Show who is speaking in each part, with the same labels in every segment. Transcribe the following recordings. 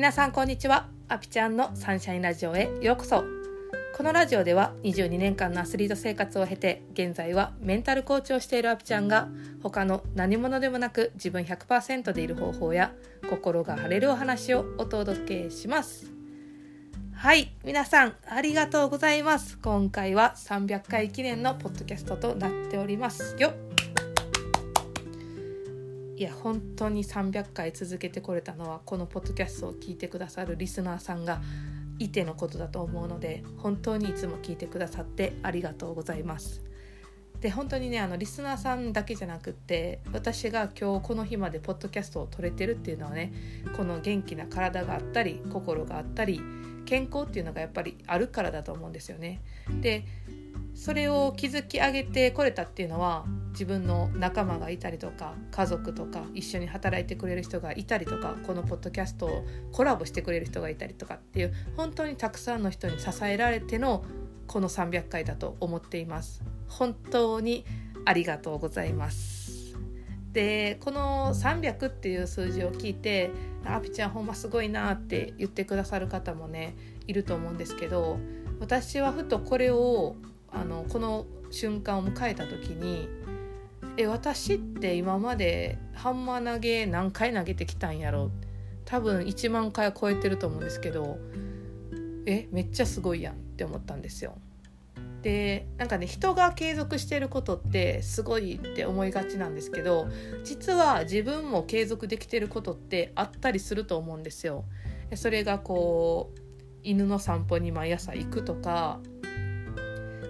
Speaker 1: 皆さんこんにちは。アピちゃんのサンシャインラジオへようこそ。このラジオでは22年間のアスリート生活を経て現在はメンタルコーチをしているアピちゃんが他の何者でもなく自分100%でいる方法や心が晴れるお話をお届けします。はい皆さんありがとうございます。今回は300回記念のポッドキャストとなっておりますよ。いや本当に300回続けてこれたのはこのポッドキャストを聞いてくださるリスナーさんがいてのことだと思うので本当にいつも聞いてくださってありがとうございます。で本当にねあのリスナーさんだけじゃなくって私が今日この日までポッドキャストを撮れてるっていうのはねこの元気な体があったり心があったり健康っていうのがやっぱりあるからだと思うんですよね。でそれを築き上げてこれたっていうのは自分の仲間がいたりとか家族とか一緒に働いてくれる人がいたりとかこのポッドキャストをコラボしてくれる人がいたりとかっていう本当にたくさんの人に支えられてのこの300回だと思っています。本当にありがとうございます。でこの300っていう数字を聞いて「あぴちゃんほんますごいな」って言ってくださる方もねいると思うんですけど私はふとこれをあのこの瞬間を迎えた時にえ私って今までハンマー投げ何回投げてきたんやろ多分1万回超えてると思うんですけどえめっちゃすごいやんって思ったんですよ。でなんかね人が継続してることってすごいって思いがちなんですけど実は自分も継続できてることってあったりすると思うんですよ。それがこう犬の散歩に毎朝行くとか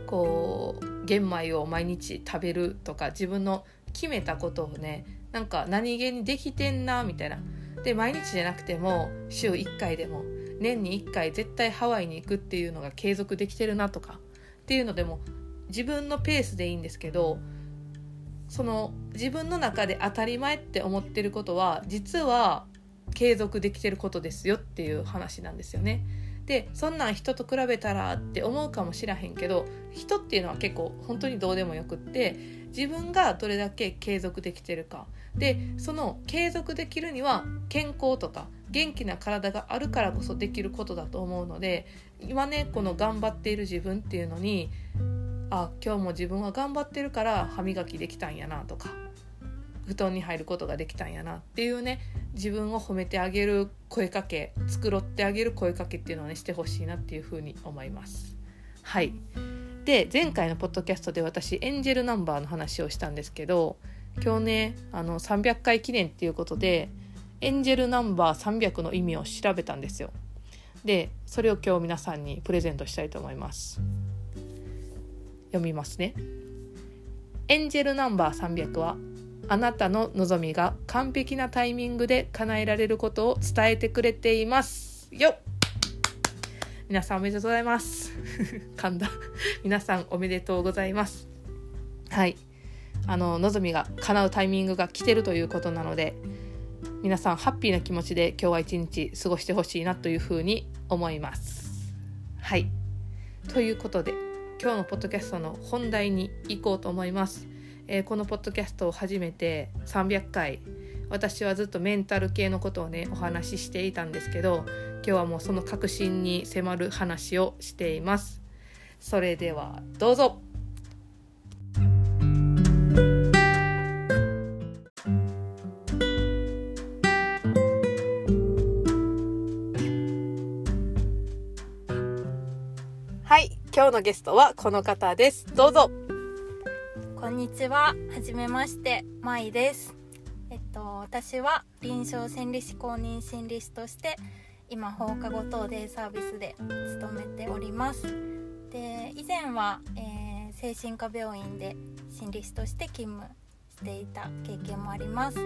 Speaker 1: こう玄米を毎日食べるとか自分の決めたことをねなんか何気にできてんなみたいなで毎日じゃなくても週1回でも年に1回絶対ハワイに行くっていうのが継続できてるなとかっていうのでも自分のペースでいいんですけどその自分の中で当たり前って思ってることは実は継続できてることですよっていう話なんですよね。でそんなん人と比べたらって思うかもしらへんけど人っていうのは結構本当にどうでもよくって自分がどれだけ継続できてるか。でその継続できるには健康とか元気な体があるからこそできることだと思うので今ねこの頑張っている自分っていうのにあ今日も自分は頑張ってるから歯磨きできたんやなとか布団に入ることができたんやなっていうね自分を褒めてあげる声かけ繕ってあげる声かけっていうのをねしてほしいなっていうふうに思います。はいで前回のポッドキャストで私エンジェルナンバーの話をしたんですけど今日ねあの300回記念っていうことでエンジェルナンバー300の意味を調べたんですよ。でそれを今日皆さんにプレゼントしたいと思います。読みますね。エンジェルナンバー300はあなたの望みが完璧なタイミングで叶えられることを伝えてくれています。よ皆さんおめでとうございます。噛んだ。皆さんおめでとうございます。はい。あの望みが叶うタイミングが来てるということなので皆さんハッピーな気持ちで今日は一日過ごしてほしいなというふうに思います。はい。ということで今日のポッドキャストの本題に行こうと思います。えー、このポッドキャストを始めて300回私はずっとメンタル系のことをねお話ししていたんですけど今日はもうその確信に迫る話をしています。それではどうぞ。はい今日のゲストはこの方です。どうぞ。
Speaker 2: んにちは。はじめまして、まいです。えっと、私は臨床心理士公認心理師として、今、放課後等デイサービスで勤めております。で、以前は、えー、精神科病院で心理師として勤務していた経験もあります。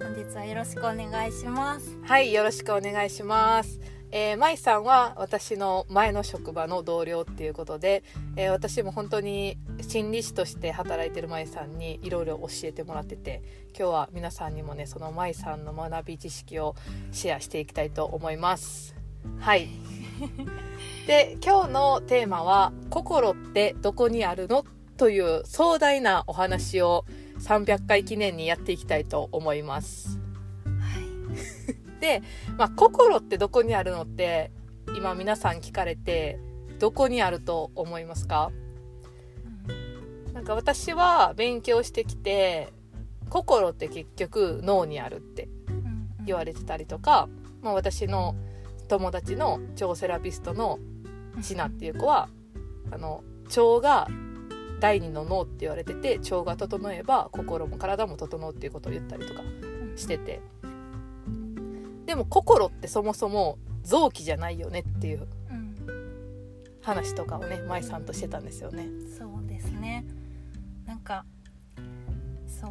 Speaker 2: 本日はよろしくお願いします。
Speaker 1: はい、よろしくお願いします。えー、舞さんは私の前の職場の同僚っていうことで、えー、私も本当に心理師として働いてる舞さんにいろいろ教えてもらってて今日は皆さんにもねその舞さんの学び知識をシェアしていきたいと思います。はい。で今日のテーマは「心ってどこにあるの?」という壮大なお話を300回記念にやっていきたいと思いますで、まあ、心ってどこにあるのって今皆さん聞かれてどこにあると思いますか？なんか私は勉強してきて心って結局脳にあるって言われてたりとか、まあ、私の友達の腸セラピストのシナっていう子はあの腸が第二の脳って言われてて腸が整えば心も体も整うっていうことを言ったりとかしててでも心ってそもそも臓器じゃないよねっていう話とかをね舞さんとしてたんですよね。
Speaker 2: そうですね。なんかそう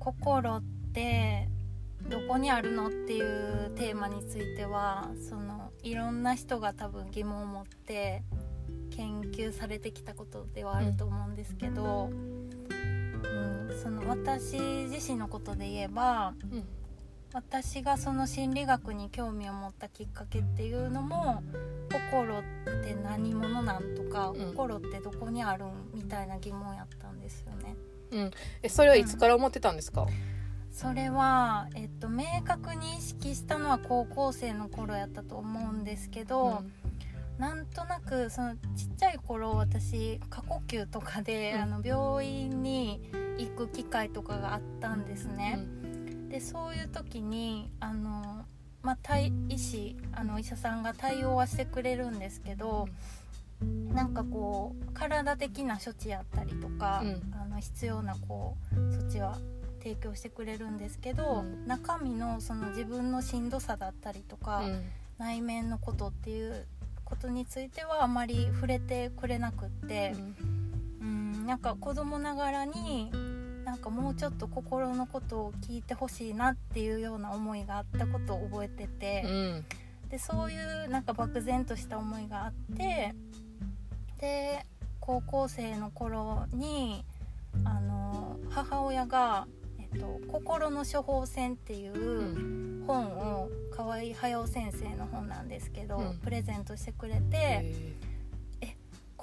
Speaker 2: 心ってどこにあるのっていうテーマについてはそのいろんな人が多分疑問を持って研究されてきたことではあると思うんですけど、うん、その私自身のことで言えば、うん、私がその心理学に興味を持ったきっかけっていうのも心って何者なんとか、うん、心ってどこにあるんみたいな疑問やったんですよね。
Speaker 1: うん、えそれはいつから思ってたんですか、
Speaker 2: それは、えっと、明確に意識したのは高校生の頃やったと思うんですけど、うん。なんとなくそのちっちゃい頃私過呼吸とかで、うん、あの病院に行く機会とかがあったんですね。うん、でそういう時にあの、まあ、医師あの医者さんが対応はしてくれるんですけど、うん、なんかこう体的な処置やったりとか、あの必要なこう措置は提供してくれるんですけど、中身のその自分のしんどさだったりとか、内面のことっていうことについてはあまり触れてくれなくって、うん、なんか子供ながらになんかもうちょっと心のことを聞いてほしいなっていうような思いがあったことを覚えてて、うん、でそういうなんか漠然とした思いがあって。で高校生の頃にあの母親がと「心の処方箋」っていう本を河合駿先生の本なんですけど、うん、プレゼントしてくれて。え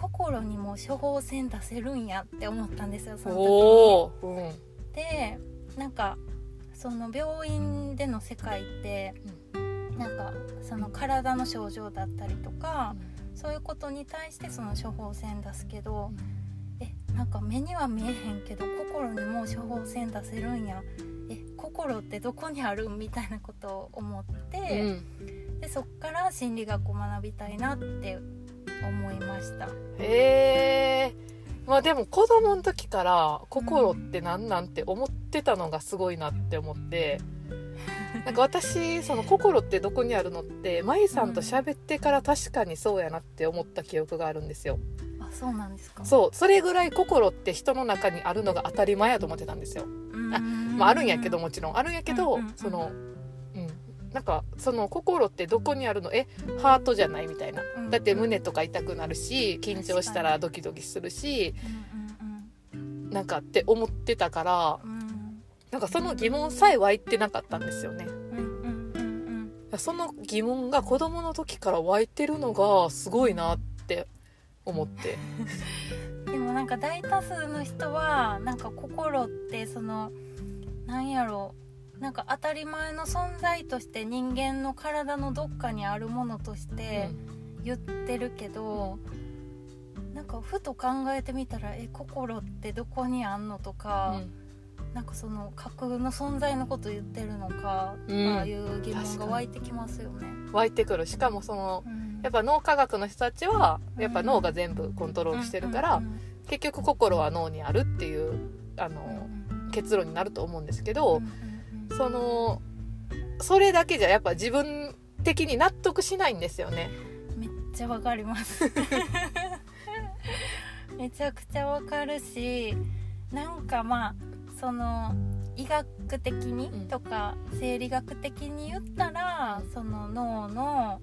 Speaker 2: 心にも処方箋出せるんやって思ったんですよその時に。うん、でなんかその病院での世界って、うん、なんかその体の症状だったりとか、うん、そういうことに対してその処方箋出すけど。なんか目には見えへんけど心にも処方箋出せるんやえ心ってどこにあるみたいなことを思って、うん、でそっから心理学を学びたいなって思いました。
Speaker 1: へえまあでも子供の時から心って何なんて思ってたのがすごいなって思って、うん、なんか私その心ってどこにあるのって舞さんと喋ってから確かにそうやなって思った記憶があるんですよ。
Speaker 2: そうなんですか。
Speaker 1: そう。それぐらい心って人の中にあるのが当たり前やと思ってたんですよ。あ,、まあ、あるんやけどもちろん。あるんやけど、そのうんなんかその心ってどこにあるの？えハートじゃないみたいな、だって胸とか痛くなるし緊張したらドキドキするし、なんかって思ってたから、なんかその疑問さえ湧いてなかったんですよね。その疑問が子供の時から湧いてるのがすごいなって思って。
Speaker 2: でもなんか大多数の人はなんか心ってそのなんやろうなんか当たり前の存在として人間の体のどっかにあるものとして言ってるけど、うん、なんかふと考えてみたらえ心ってどこにあんのとか、うん、なんかその架空の存在のこと言ってるのかとかいう疑問が湧いてきますよね。
Speaker 1: 湧いてくる。しかもその、うん。やっぱ脳科学の人たちはやっぱ脳が全部コントロールしてるから結局心は脳にあるっていうあの結論になると思うんですけどそのそれだけじゃやっぱ自分的に納得しないんですよね。
Speaker 2: めっちゃわかります。めちゃくちゃわかるしなんかまあその医学的にとか生理学的に言ったらその脳の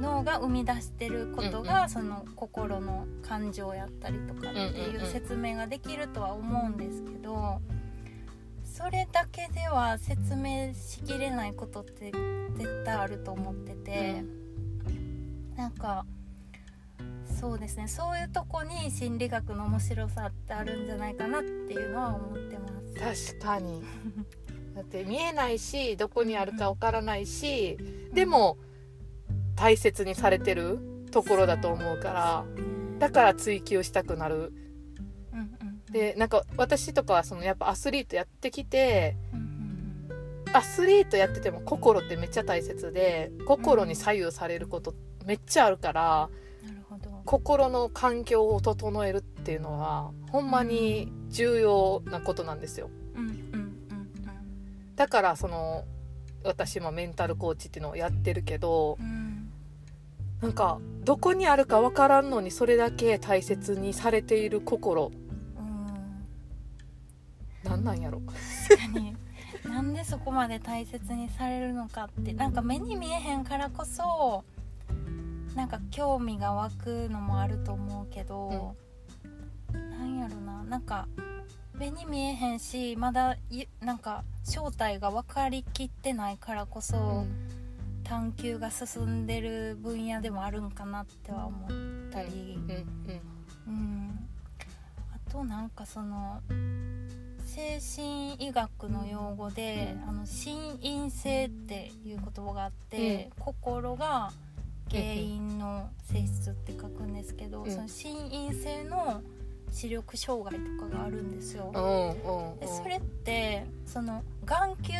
Speaker 2: 脳が生み出してることが、うんうん、その心の感情やったりとかっていう説明ができるとは思うんですけどそれだけでは説明しきれないことって絶対あると思ってて、うん、なんかそうですねそういうとこに心理学の面白さってあるんじゃないかなっていうのは思ってま
Speaker 1: す。確かに。だって見えないしどこにあるかわからないしでも大切にされてるところだと思うからだから追求したくなるでなんか私とかはそのやっぱアスリートやってきてアスリートやってても心ってめっちゃ大切で心に左右されることめっちゃあるから心の環境を整えるっていうのはほんまに重要なことなんですよ。だからその私もメンタルコーチっていうのをやってるけど
Speaker 2: うん。うん
Speaker 1: なんかどこにあるかわからんのにそれだけ大切にされている心
Speaker 2: うん
Speaker 1: なんなんやろ。
Speaker 2: 確かに。なんでそこまで大切にされるのかって。なんか目に見えへんからこそなんか興味が湧くのもあると思うけど、なんやろな。なんか目に見えへんしまだいなんか正体が分かりきってないからこそ、探求が進んでる分野でもあるんかなっては思ったり。
Speaker 1: うんうん。
Speaker 2: うん、あとなんかその精神医学の用語で「あの心因性」っていう言葉があって、心が原因の性質って書くんですけど、
Speaker 1: うん。
Speaker 2: その心因性の視力障害とかがあるんですよ。
Speaker 1: うんうんうん。
Speaker 2: でそれってその眼球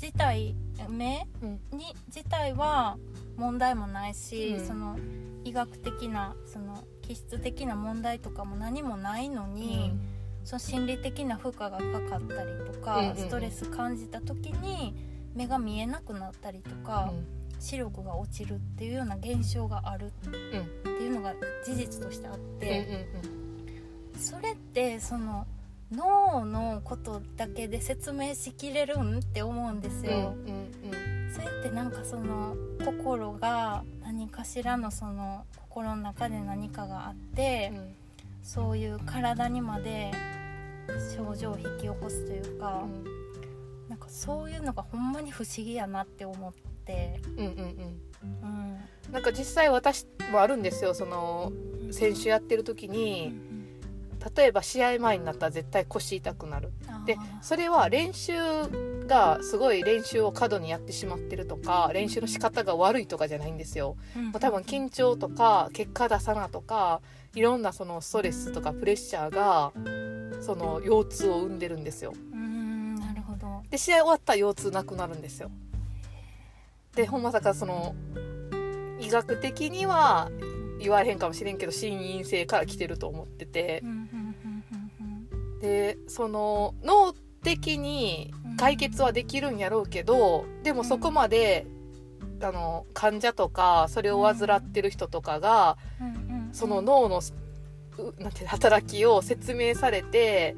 Speaker 2: 自体目
Speaker 1: うん。
Speaker 2: に自体は問題もないし、
Speaker 1: うん。
Speaker 2: その医学的なその気質的な問題とかも何もないのに、その心理的な負荷がかかったりとか、
Speaker 1: うんうんうん。
Speaker 2: ストレス感じた時に目が見えなくなったりとか、視力が落ちるっていうような現象があるっていうのが事実としてあっ
Speaker 1: うんうん
Speaker 2: て、それってその脳のことだけで説明しきれるんって思うんです
Speaker 1: うんうん
Speaker 2: よ。それってなんかその心が何かしらのその心の中で何かがあって、
Speaker 1: うん。
Speaker 2: そういう体にまで症状を引き起こすというか、なんかそういうのがほんまに不思議やなって思って、
Speaker 1: うんうんうん。
Speaker 2: うん。
Speaker 1: なんか実際私もあるんですよその選手やってる時に例えば試合前になったら絶対腰痛くなる。でそれは練習がすごい練習を過度にやってしまってるとか練習の仕方が悪いとかじゃないんですよ。
Speaker 2: うん。
Speaker 1: 多分緊張とか結果出さなとかいろんなそのストレスとかプレッシャーがその腰痛を生んでるんですよ。
Speaker 2: うんなるほど。
Speaker 1: で試合終わったら腰痛なくなるんですよ。でほんまさかその医学的には言われへんかもしれんけど心因性から来てると思ってて。でその脳的に解決はできるんやろうけどでもそこまであの患者とかそれを患ってる人とかがその脳のうなんて働きを説明されて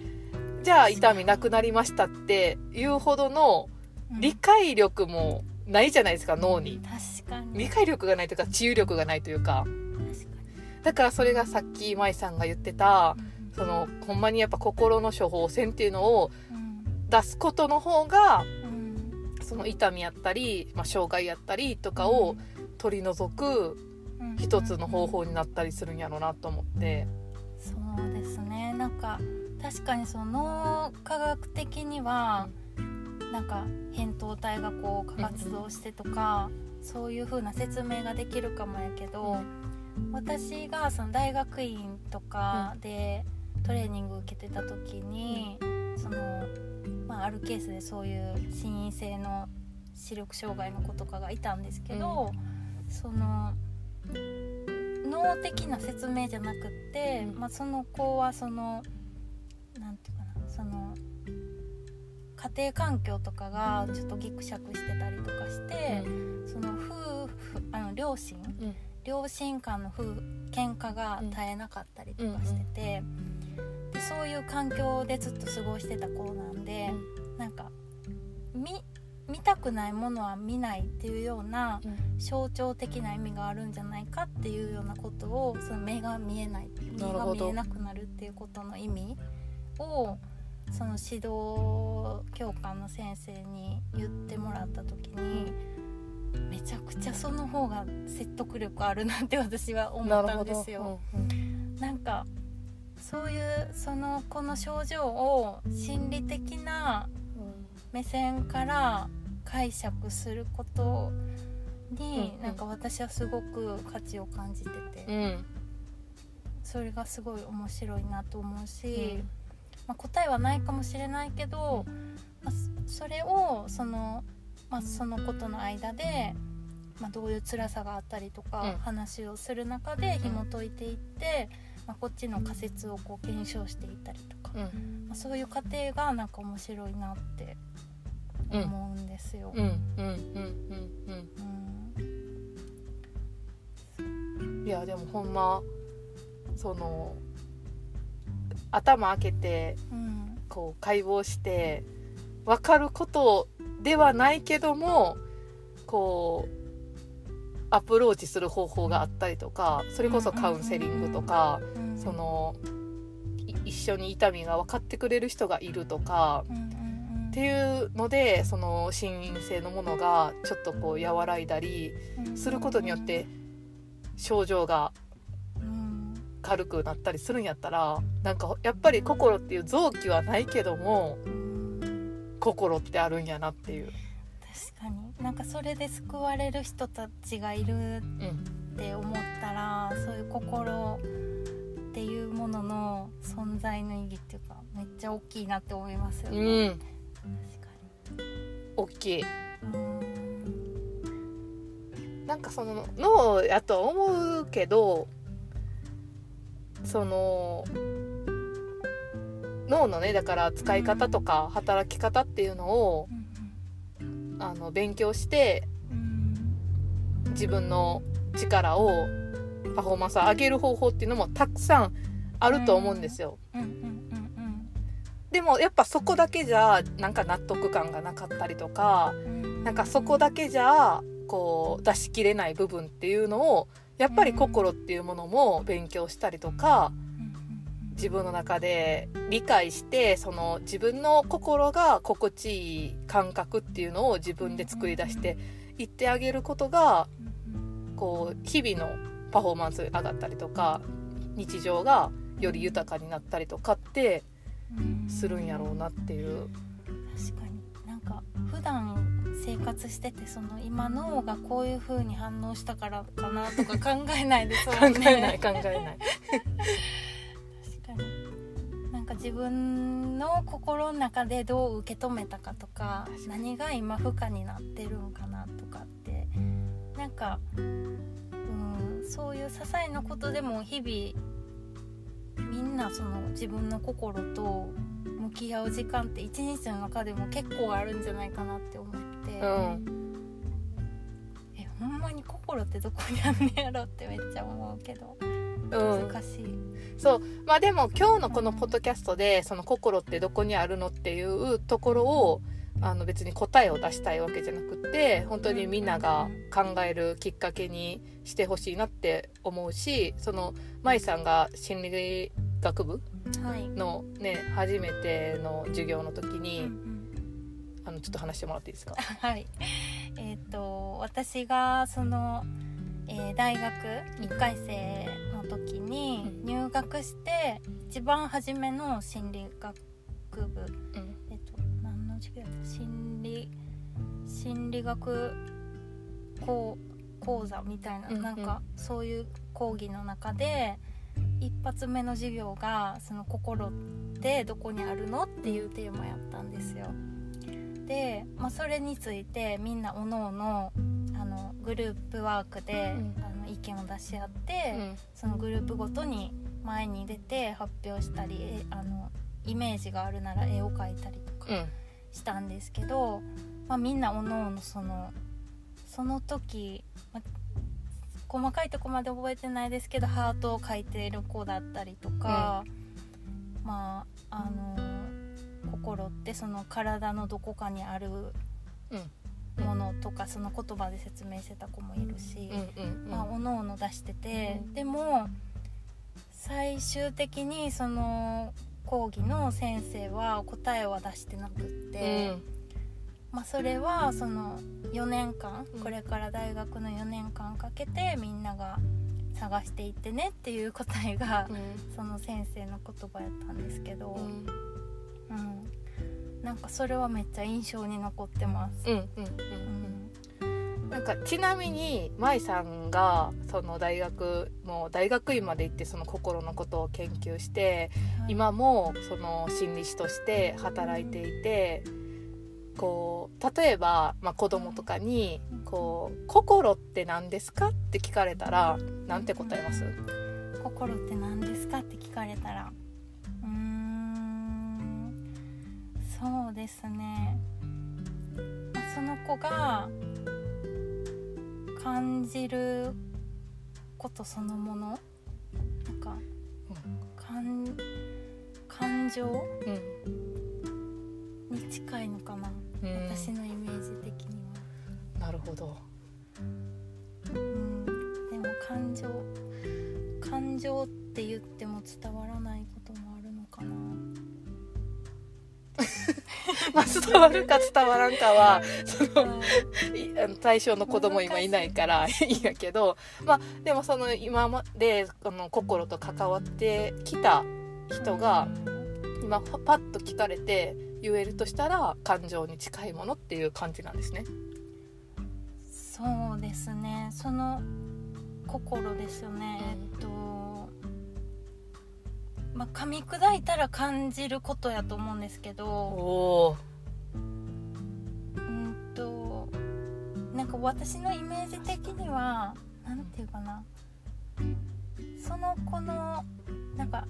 Speaker 1: じゃあ痛みなくなりましたっていうほどの
Speaker 2: うん。
Speaker 1: 理解力もないじゃないですか脳に。
Speaker 2: 確かに。
Speaker 1: 理解力がないというか治癒力がないというか。だからそれがさっき舞さんが言ってた
Speaker 2: に
Speaker 1: そのほんまにやっぱ心の処方箋っていうのを
Speaker 2: うん。
Speaker 1: 出すことの方が
Speaker 2: うん。
Speaker 1: その痛みやったり、まあ、障害やったりとかを取り除く
Speaker 2: うん。
Speaker 1: 一つの方法になったりするんやろうなと思って。
Speaker 2: そうですね。なんか確かにその脳科学的には、なんか扁桃体がこう活動してとか、そういう風な説明ができるかもやけど、私がその大学院とかでトレーニング受けてた時に、そのまあ、あるケースでそういう心因性の視力障害の子とかがいたんですけど、その脳的な説明じゃなくって、
Speaker 1: うん
Speaker 2: まあ、その子はそのなんていうかなその家庭環境とかがちょっとギクシャクしてたりとかして、その夫婦あの両親、
Speaker 1: うん。
Speaker 2: 両親間の夫喧嘩が絶えなかったりとかしてて、でそういう環境でずっと過ごしてた子なんで、なんか見見たくないものは見ないっていうような象徴的な意味があるんじゃないかっていうようなことをその目が見えない目が見えなくなるっていうことの意味をその指導教官の先生に言ってもらった時にめちゃくちゃその方が説得力あるなって私は思ったんですよ。
Speaker 1: うん
Speaker 2: なんかそういうその子の症状を心理的な目線から解釈することに、
Speaker 1: うんうん。
Speaker 2: なんか私はすごく価値を感じてて、
Speaker 1: うん。
Speaker 2: それがすごい面白いなと思うし、
Speaker 1: うん。
Speaker 2: まあ、答えはないかもしれないけど、まあ、そそれをその,、まあ、そのことの間で、まあ、どういう辛さがあったりとか、
Speaker 1: うん。
Speaker 2: 話をする中で紐解いていって、まあ、こっちの仮説をこう検証していったりとか、
Speaker 1: うん。
Speaker 2: まあ、そういう過程がなんか面白いなって思うんですよ。
Speaker 1: うんうんうんうん
Speaker 2: うん。
Speaker 1: うんいやでもほんまその頭開けて
Speaker 2: うん。
Speaker 1: こう解剖して分かることではないけどもこうアプローチする方法があったりとかそれこそカウンセリングとか
Speaker 2: うん
Speaker 1: そのい一緒に痛みが分かってくれる人がいるとか
Speaker 2: う
Speaker 1: っていうのでその心因性のものがちょっとこう和らいだりすることによって症状が
Speaker 2: うん
Speaker 1: 軽くなったりするんやったらなんかやっぱり心っていう臓器はないけども
Speaker 2: うん
Speaker 1: 心ってあるんやなっていう。
Speaker 2: 確かになんかそれで救われる人たちがいる
Speaker 1: うん
Speaker 2: って思ったらそういう心っていうものの存在の意義っていうかめっちゃ大きいなって思いますよ
Speaker 1: う
Speaker 2: ね。
Speaker 1: ん、
Speaker 2: 確か
Speaker 1: 大きい。なんかその脳やとは思うけどその脳のねだから使い方とか働き方っていうのをあの勉強して
Speaker 2: うん。
Speaker 1: 自分の力をパフォーマンスを上げる方法っていうのもたくさんあると思うんですよ。
Speaker 2: うんうんうん
Speaker 1: でもやっぱそこだけじゃなんか納得感がなかったりとかなんかそこだけじゃこう出しきれない部分っていうのをやっぱり心っていうものも勉強したりとか自分の中で理解してその自分の心が心地いい感覚っていうのを自分で作り出していってあげることがこう日々のパフォーマンスが上がったりとか日常がより豊かになったりとかって
Speaker 2: うん
Speaker 1: するんやろうなっていう。
Speaker 2: 確かになんか普段生活しててその今脳がこういう風に反応したからかなとか考えないです
Speaker 1: 考
Speaker 2: もんね
Speaker 1: えない考えない。
Speaker 2: 確かになんか自分の心の中でどう受け止めたかとか何が今負荷になってるんかなとかってなんかうんそういう些細なことでも日々みんなその自分の心と向き合う時間って一日の中でも結構あるんじゃないかなって思って、
Speaker 1: うん。
Speaker 2: えほんまに心ってどこにあんねやろってめっちゃ思うけど。
Speaker 1: うん、
Speaker 2: 難しい。
Speaker 1: そう。まあでも今日のこのポッドキャストでその心ってどこにあるのっていうところをあの別に答えを出したいわけじゃなくって本当にみんなが考えるきっかけにしてほしいなって思うしその舞さんが心理学部
Speaker 2: はい。
Speaker 1: のね初めての授業の時
Speaker 2: うんう
Speaker 1: に
Speaker 2: ん。
Speaker 1: あのちょっと話してもらっていいですか？
Speaker 2: はい。えっ、と私がその、えー大学1回生の時に
Speaker 1: うん。
Speaker 2: 入学して一番初めの心理学部。
Speaker 1: うん。
Speaker 2: えっ、と何の授業だった？心理心理学講講座みたいな、
Speaker 1: うんうん。
Speaker 2: なんかそういう講義の中で一発目の授業がその心ってどこにあるのっていうテーマやったんですよ。で、まあ、それについてみんなおのおのあのグループワークで、
Speaker 1: うん。
Speaker 2: あの意見を出し合って、
Speaker 1: うん。
Speaker 2: そのグループごとに前に出て発表したりえあのイメージがあるなら絵を描いたりとか
Speaker 1: うん。
Speaker 2: したんですけど、まあ、みんなおのおのそのその時、まあ細かいとこまで覚えてないですけどハートを描いている子だったりとか、まああの心ってその体のどこかにある
Speaker 1: うん。
Speaker 2: ものとかその言葉で説明してた子もいるし。
Speaker 1: うんうんうん。
Speaker 2: まあ、おのおの出してて、
Speaker 1: うん。
Speaker 2: でも最終的にその講義の先生は答えは出してなくって、まあ、それはその4年間
Speaker 1: うん。
Speaker 2: これから大学の4年間かけてみんなが探していってねっていう答えが
Speaker 1: うん。
Speaker 2: その先生の言葉やったんですけど、
Speaker 1: うん。
Speaker 2: うん、なんかそれはめっちゃ印象に残ってます。
Speaker 1: うんうんうん
Speaker 2: うん。
Speaker 1: なんかちなみに舞さんがその大学もう大学院まで行ってその心のことを研究して
Speaker 2: はい。
Speaker 1: 今もその心理師として働いていてこう例えば、まあ、子供とかにこう「心って何ですか?」って聞かれたらなんて答えます
Speaker 2: 心って何ですか？って聞かれたら。うーんそうですね、まあその子が感じることそのもの？なんか感感情？
Speaker 1: うん。
Speaker 2: に近いのかな、
Speaker 1: うん
Speaker 2: 私のイメージ的には。
Speaker 1: なるほど。
Speaker 2: うん。でも感情感情って言っても伝わらないこともあるのかな。
Speaker 1: まあ伝わるか伝わらんかはその対象の子供今いないからい。いんやけどまあでもその今まであの心と関わってきた人が今パッと聞かれて言えるとしたら感情に近いものっていう感じなんですね。
Speaker 2: そうですね。その心ですよね、
Speaker 1: うん。
Speaker 2: えっとまあ噛み砕いたら感じることやと思うんですけ
Speaker 1: お
Speaker 2: ど。
Speaker 1: お
Speaker 2: うんとなんか私のイメージ的にはなんていうかな。その子のなんか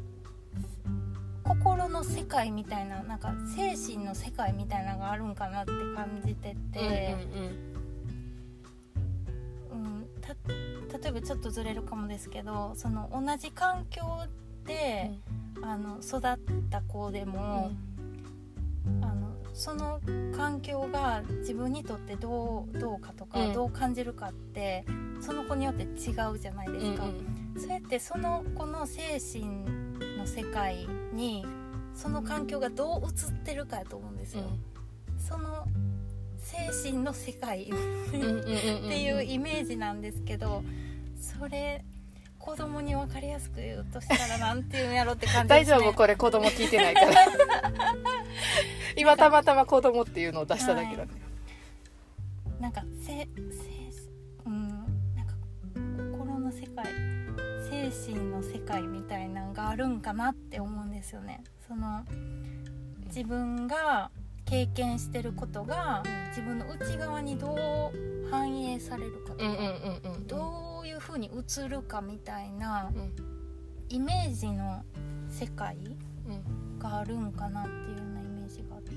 Speaker 2: 心の世界みたいななんか精神の世界みたいなのがあるんかなって感じてて、うん、た例えばちょっとずれるかもですけどその同じ環境で、あの育った子でも、あのその環境が自分にとってどうどうかとか、
Speaker 1: うん。
Speaker 2: どう感じるかってその子によって違うじゃないですか。そうやってその子の精神の世界にその環境がどう映ってるかやと思うんですよ。その精神の世界っていうイメージなんですけどそれ子供に分かりやすく言うとしたらなんていうんやろって感じですね。
Speaker 1: 大丈夫これ子供聞いてないから。今たまたま子供っていうのを出しただけだね、
Speaker 2: なんかせせうんなんか心の世界精神の世界みたいなのがあるんかなって思うんですよね。その自分が経験してることが自分の内側にどう反映されるかとか、どういう風に映るかみたいな
Speaker 1: うん。
Speaker 2: イメージの世界
Speaker 1: うん
Speaker 2: があるんかなっていうようなイメージがあって。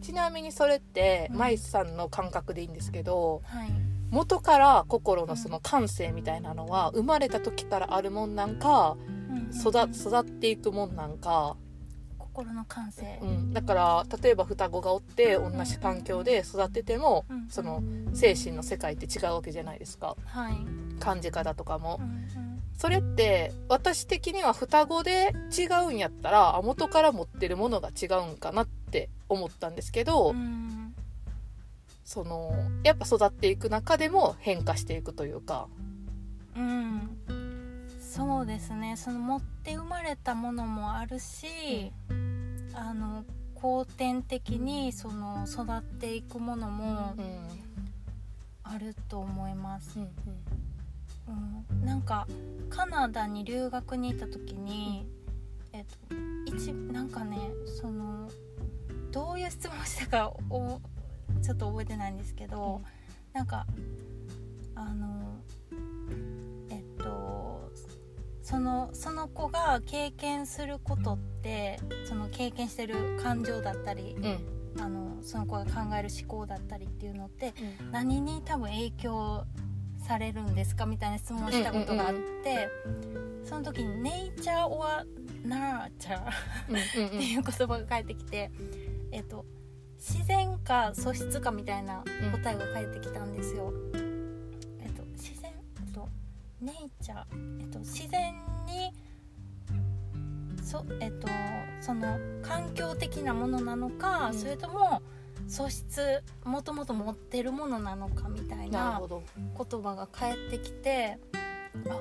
Speaker 1: ちなみにそれって
Speaker 2: うん。
Speaker 1: 舞さんの感覚でいいんですけど
Speaker 2: はい
Speaker 1: 元から心のその感性みたいなのは生まれた時からあるもんなんか育育っていくもんなんか、
Speaker 2: 心の感性。
Speaker 1: うん、だから例えば双子がおって同じ環境で育ってても
Speaker 2: うん。
Speaker 1: その精神の世界って違うわけじゃないですか。
Speaker 2: はい、
Speaker 1: 感じ方とかも。それって私的には双子で違うんやったらあ元から持ってるものが違うんかなって思ったんですけど、
Speaker 2: うん
Speaker 1: そのやっぱ育っていく中でも変化していくというか。
Speaker 2: うん、そうですね。その持って生まれたものもあるし、あの後天的にその育っていくものも
Speaker 1: うん
Speaker 2: あると思います、
Speaker 1: うん
Speaker 2: うん、なんかカナダに留学に行った時に、えっと一なんかねそのどういう質問したかおちょっと覚えてないんですけど、なんかあのえっとそのその子が経験することってその経験してる感情だったり
Speaker 1: うん。うん
Speaker 2: あのその子が考える思考だったりっていうのって何に多分影響されるんですか？みたいな質問をしたことがあって、その時に「ネイチャー・オア・ナーチャー」
Speaker 1: うんうん。
Speaker 2: っていう言葉が返ってきて、えっと、自然か素質かみたいな答えが返ってきたんですよ。えっと、自然、と、ネイチャー、えっと、自然にそ,、えっと、その環境的なものなのか、
Speaker 1: うん。
Speaker 2: それとも素質もともと持ってるものなのかみたいな言葉が返ってきてあ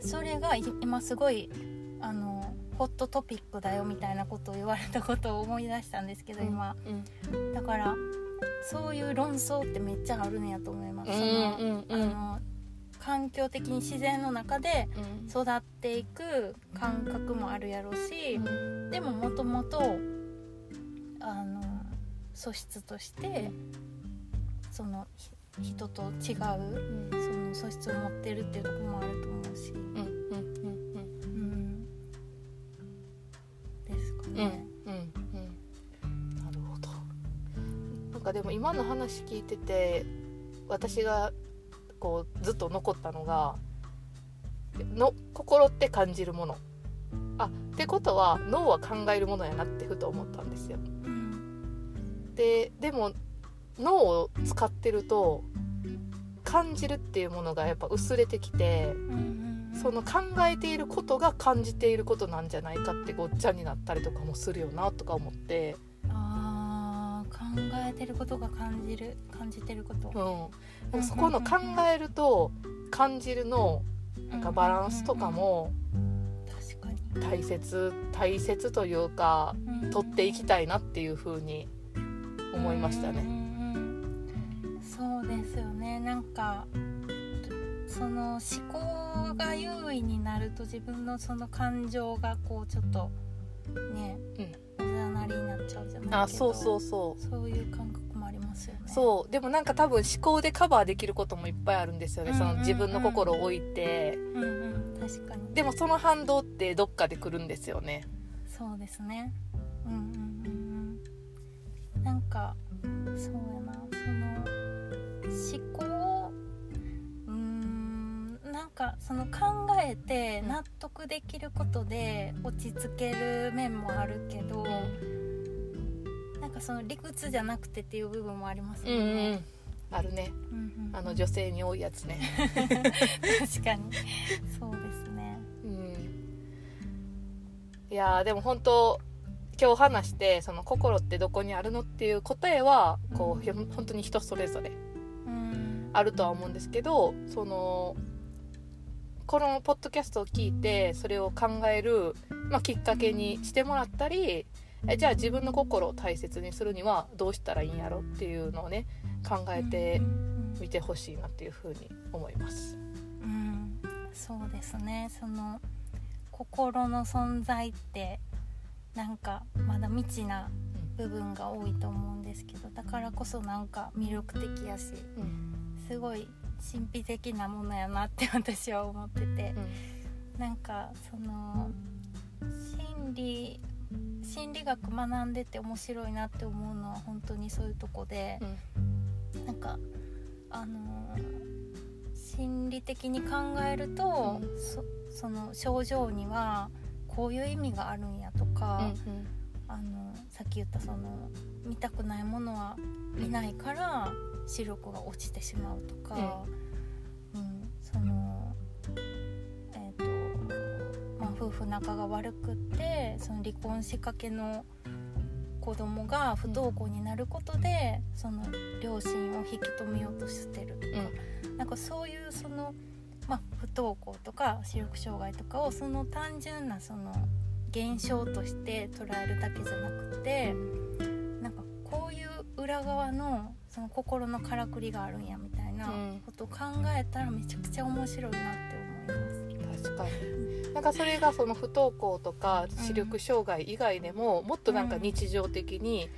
Speaker 2: それがい今すごいあのホットトピックだよみたいなことを言われたことを思い出したんですけど今。
Speaker 1: うん。
Speaker 2: だからそういう論争ってめっちゃあるんやと思います、
Speaker 1: うん
Speaker 2: その
Speaker 1: うん。うん
Speaker 2: あの環境的に自然の中で
Speaker 1: うん。
Speaker 2: 育っていく感覚もあるやろうしでももともとあの素質としてそのひ人と違う
Speaker 1: うん。
Speaker 2: その素質を持ってるっていうところもあると思うし、
Speaker 1: うん
Speaker 2: ね。
Speaker 1: うんうん。なるほど。なんかでも今の話聞いてて私がこうずっと残ったのがの心って感じるもの。あってことは脳は考えるものやなってふと思ったんですよ。
Speaker 2: うん。
Speaker 1: ででも脳を使ってると感じるっていうものがやっぱ薄れてきて
Speaker 2: うんうん
Speaker 1: その考えていることが感じていることなんじゃないかってごっちゃになったりとかもするよなとか思って、
Speaker 2: あー考えてることが感じる感じてること。
Speaker 1: うん、そこの考えると感じるのなんかバランスとかも大切大切というか取っていきたいなっていう風に思いましたね。
Speaker 2: そうですよね。なんかその思考が優位になると自分のその感情がこうちょっとねおざなりになっちゃうじゃないけど
Speaker 1: あそうそうそう。
Speaker 2: そういう感覚もありますよね。
Speaker 1: そう。でもなんか多分思考でカバーできることもいっぱいあるんですよね、その自分の心を置いて。
Speaker 2: うんうん。確かに。
Speaker 1: でもその反動ってどっかで来るんですよね。
Speaker 2: そうですね。うんうんうんうん。なんかそうやな。その思考かその考えて納得できることで落ち着ける面もあるけど、なんかその理屈じゃなくてっていう部分もありますよ
Speaker 1: うんうん。
Speaker 2: ね、
Speaker 1: あるね。
Speaker 2: うんうんうん。
Speaker 1: あの女性に多いやつね。
Speaker 2: 確かに。そうですね。
Speaker 1: うん。いやーでも本当今日話してその心ってどこにあるのっていう答えはこうひょ本当に人それぞれ
Speaker 2: うん。
Speaker 1: あるとは思うんですけどそのこのポッドキャストを聞いてそれを考える、まあ、きっかけにしてもらったりえじゃあ自分の心を大切にするにはどうしたらいいんやろっていうのをね考えてみてほしいなっていうふうに思います。
Speaker 2: うん、そうですね。その心の存在ってなんかまだ未知な部分が多いと思うんですけどだからこそなんか魅力的やし
Speaker 1: うん。
Speaker 2: すごい神秘的なものやなって 私は思ってて。
Speaker 1: うん。
Speaker 2: なんかその心理心理学学んでて面白いなって思うのは本当にそういうとこで。なんかあの心理的に考えると、
Speaker 1: うん。
Speaker 2: そその症状にはこういう意味があるんやとか、
Speaker 1: うん
Speaker 2: あのさっき言ったその見たくないものは見ないから視力が落ちてしまうとか、うん。そのえっ、とまあ夫婦仲が悪くってその離婚しかけの子供が不登校になることで、その両親を引き止めようとしてるとか、なんかそういうその、まあ、不登校とか視力障害とかをその単純なその現象として捉えるだけじゃなくてなんかこういう裏側のその心のからくりがあるんやみたいな
Speaker 1: うん。
Speaker 2: ことを考えたらめちゃくちゃ面白いなって思います。
Speaker 1: 確かに。なんかそれがその不登校とか視力障害以外でももっとなんか日常的に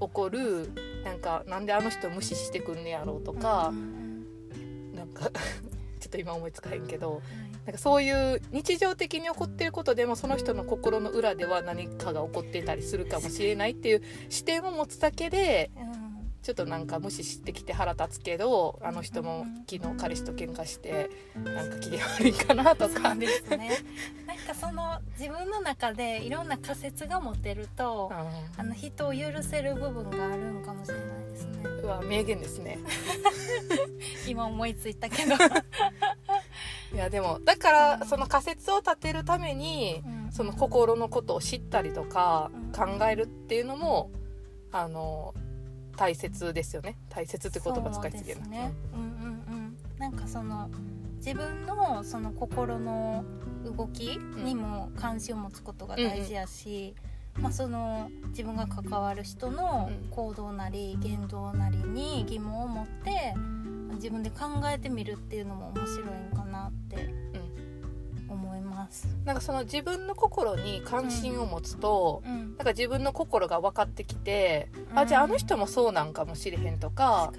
Speaker 1: 起こるなんかなんであの人無視してくんねやろうとかなんかちょっと今思いつかへんけど
Speaker 2: はい。
Speaker 1: なんかそういう日常的に起こってることでもその人の心の裏では何かが起こってたりするかもしれないっていう視点を持つだけで
Speaker 2: うん。
Speaker 1: ちょっとなんか無視してきて腹立つけどあの人も昨日彼氏と喧嘩してなんか機嫌悪いかなとか。
Speaker 2: ですね。なんかその自分の中でいろんな仮説が持てるとあの人を許せる部分があるんかもしれないですね
Speaker 1: うんうわ名言ですね。
Speaker 2: 今思いついたけど、
Speaker 1: いやでもだからその仮説を立てるために
Speaker 2: うん。
Speaker 1: その心のことを知ったりとか
Speaker 2: うん。
Speaker 1: 考えるっていうのもあの大切ですよね。大切って言葉使いすぎる
Speaker 2: ね。うんうんうん。なんかその自分のその心の動きにも関心を持つことが大事やし、まあ、その自分が関わる人の行動なり言動なりに疑問を持って自分で考えてみるっていうのも面白いんかなって思います。
Speaker 1: なんかその自分の心に関心を持つと、
Speaker 2: うん。
Speaker 1: なんか自分の心が分かってきて、
Speaker 2: うん。
Speaker 1: あじゃああの人もそうなんかもしれへんとか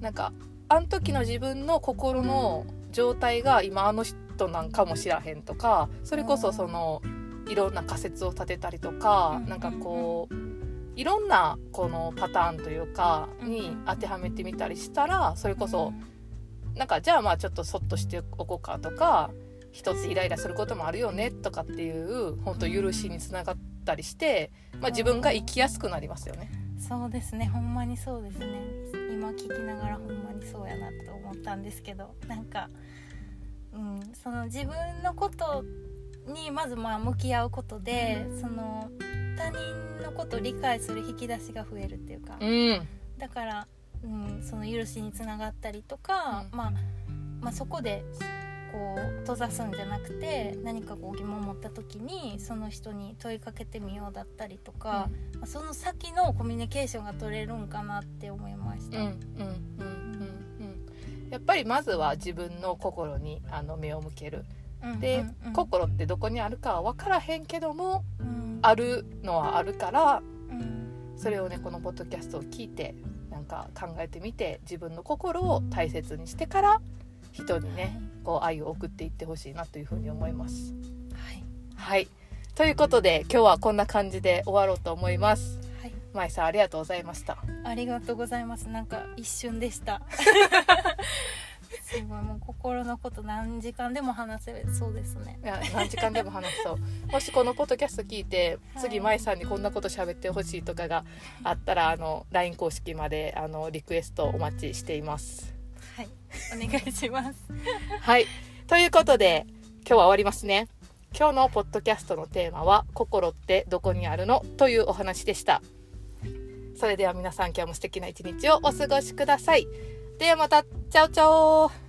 Speaker 1: なんかあの時の自分の心の状態が今あの人なんかもしらへんとかそれこそそのいろんな仮説を立てたりとか、
Speaker 2: うん。
Speaker 1: なんかこういろんなこのパターンというかに当てはめてみたりしたらそれこそなんかじゃあまあちょっとそっとしておこうかとか一つイライラすることもあるよねとかっていう本当許しにつながったりして、まあ、自分が生きやすくなりますよね。
Speaker 2: そうですね。ほんまにそうですね。今聞きながらほんまにそうやなと思ったんですけどなんか、うん、その自分のことにまずまあ向き合うことでその他人のことを理解する引き出しが増えるっていうか
Speaker 1: うん。
Speaker 2: だから、うん、その許しにつながったりとか、
Speaker 1: うん。
Speaker 2: まあ、まあそこでこう閉ざすんじゃなくて何かこう疑問を持った時にその人に問いかけてみようだったりとか、まあその先のコミュニケーションが取れるんかなって思いました。
Speaker 1: うんうんうんうんうん。やっぱりまずは自分の心にあの目を向ける。
Speaker 2: うん
Speaker 1: で、心ってどこにあるかは分からへんけども
Speaker 2: うん
Speaker 1: あるのはあるから
Speaker 2: うん
Speaker 1: それをねこのポッドキャストを聞いてなんか考えてみて自分の心を大切にしてから人にねこう愛を送っていってほしいなというふうに思います。
Speaker 2: はい
Speaker 1: はいということで今日はこんな感じで終わろうと思います。
Speaker 2: はい
Speaker 1: まいさんありがとうございました。
Speaker 2: ありがとうございます。なんか一瞬でした。すごい。もう心のこと何時間でも話せそうですね。
Speaker 1: いや何時間でも話そう。もしこのポッドキャスト聞いて
Speaker 2: はい。
Speaker 1: 次舞さんにこんなこと喋ってほしいとかがあったらあの LINE 公式まであのリクエストお待ちしています。
Speaker 2: はい、お願いします。
Speaker 1: はい。ということで今日は終わりますね。今日のポッドキャストのテーマは「心ってどこにあるの?」というお話でした。それでは皆さん今日も素敵な一日をお過ごしください。ではまた。チャオチャオ